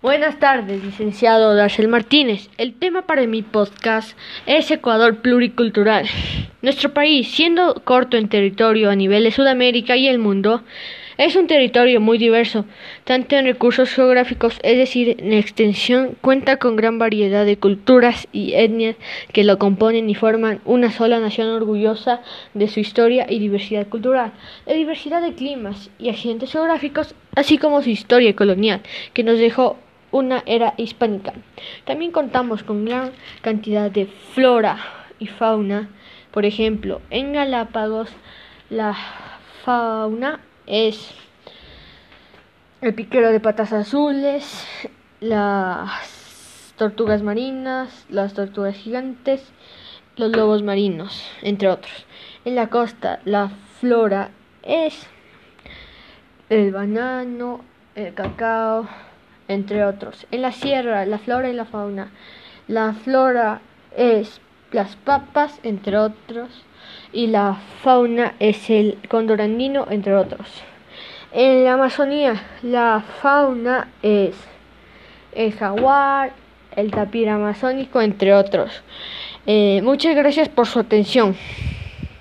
Buenas tardes, licenciado Darcel Martínez. El tema para mi podcast es Ecuador pluricultural. Nuestro país, siendo corto en territorio a nivel de Sudamérica y el mundo, es un territorio muy diverso, tanto en recursos geográficos, es decir, en extensión, cuenta con gran variedad de culturas y etnias que lo componen y forman una sola nación orgullosa de su historia y diversidad cultural, la diversidad de climas y agentes geográficos, así como su historia colonial, que nos dejó una era hispánica. También contamos con gran cantidad de flora y fauna. Por ejemplo, en Galápagos la fauna es el piquero de patas azules, las tortugas marinas, las tortugas gigantes, los lobos marinos, entre otros. En la costa la flora es el banano, el cacao, entre otros. En la sierra, la flora y la fauna. La flora es las papas, entre otros, y la fauna es el cóndor andino, entre otros. En la Amazonía, la fauna es el jaguar, el tapir amazónico, entre otros. Eh, muchas gracias por su atención.